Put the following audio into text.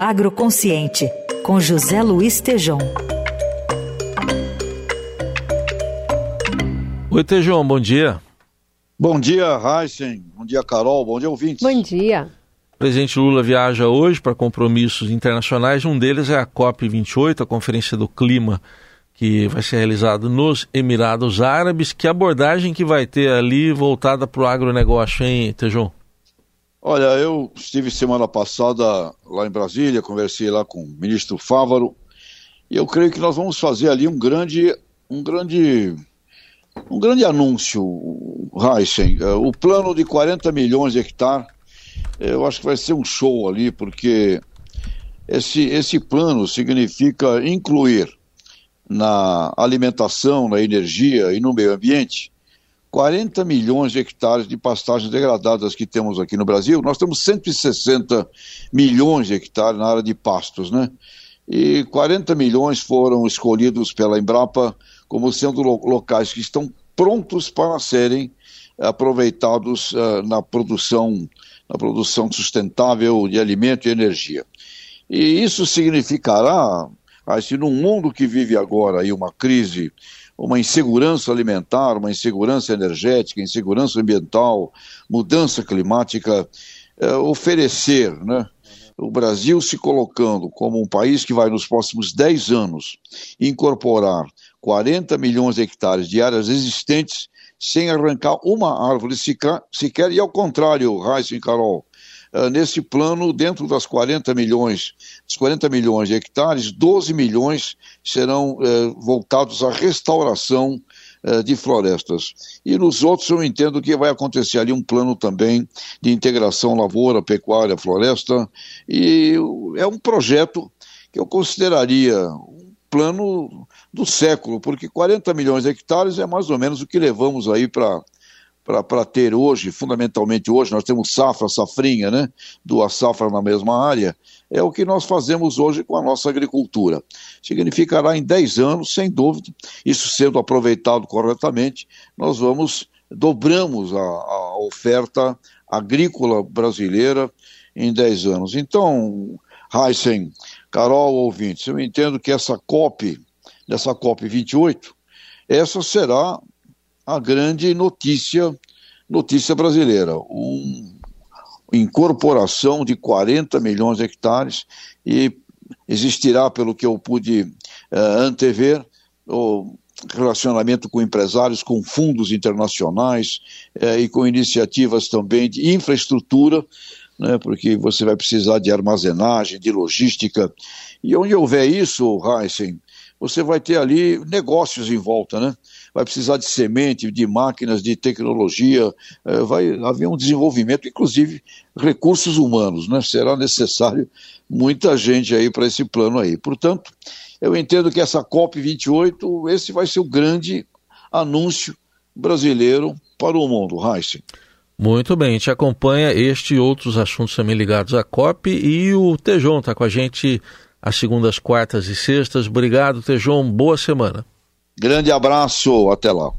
Agroconsciente, com José Luiz Tejom. Oi, Tejom, bom dia. Bom dia, Heisen. Bom dia, Carol. Bom dia, ouvintes. Bom dia. O presidente Lula viaja hoje para compromissos internacionais. Um deles é a COP28, a Conferência do Clima, que vai ser realizada nos Emirados Árabes. Que abordagem que vai ter ali voltada para o agronegócio, hein, Tejon? Olha, eu estive semana passada lá em Brasília, conversei lá com o ministro Fávaro, e eu creio que nós vamos fazer ali um grande, um grande, um grande anúncio, Heisen. O plano de 40 milhões de hectares eu acho que vai ser um show ali, porque esse, esse plano significa incluir na alimentação, na energia e no meio ambiente 40 milhões de hectares de pastagens degradadas que temos aqui no Brasil. Nós temos 160 milhões de hectares na área de pastos, né? E 40 milhões foram escolhidos pela Embrapa como sendo locais que estão prontos para serem aproveitados uh, na produção na produção sustentável de alimento e energia. E isso significará, assim, num mundo que vive agora aí uma crise, uma insegurança alimentar, uma insegurança energética, insegurança ambiental, mudança climática, é, oferecer, né, o Brasil se colocando como um país que vai nos próximos 10 anos incorporar 40 milhões de hectares de áreas existentes sem arrancar uma árvore sequer, e ao contrário, Raíssa e Carol, uh, nesse plano, dentro das 40 milhões, dos 40 milhões de hectares, 12 milhões serão uh, voltados à restauração uh, de florestas. E nos outros eu entendo que vai acontecer ali um plano também de integração lavoura, pecuária, floresta, e é um projeto que eu consideraria plano do século, porque 40 milhões de hectares é mais ou menos o que levamos aí para para ter hoje, fundamentalmente hoje, nós temos safra, safrinha, né? Duas safras na mesma área, é o que nós fazemos hoje com a nossa agricultura. Significará em 10 anos, sem dúvida, isso sendo aproveitado corretamente, nós vamos, dobramos a, a oferta agrícola brasileira em 10 anos. Então, Heisen, Carol, ouvintes, eu entendo que essa COP, dessa COP 28, essa será a grande notícia, notícia brasileira. Um, incorporação de 40 milhões de hectares e existirá, pelo que eu pude uh, antever, o relacionamento com empresários, com fundos internacionais uh, e com iniciativas também de infraestrutura né, porque você vai precisar de armazenagem, de logística. E onde houver isso, Heisen, você vai ter ali negócios em volta, né? Vai precisar de semente, de máquinas, de tecnologia, é, vai haver um desenvolvimento, inclusive recursos humanos, né? Será necessário muita gente aí para esse plano aí. Portanto, eu entendo que essa COP28, esse vai ser o grande anúncio brasileiro para o mundo, Heisen. Muito bem, a gente acompanha este e outros assuntos também ligados à COP e o Tejon está com a gente às segundas, quartas e sextas. Obrigado, Tejon. Boa semana. Grande abraço, até lá.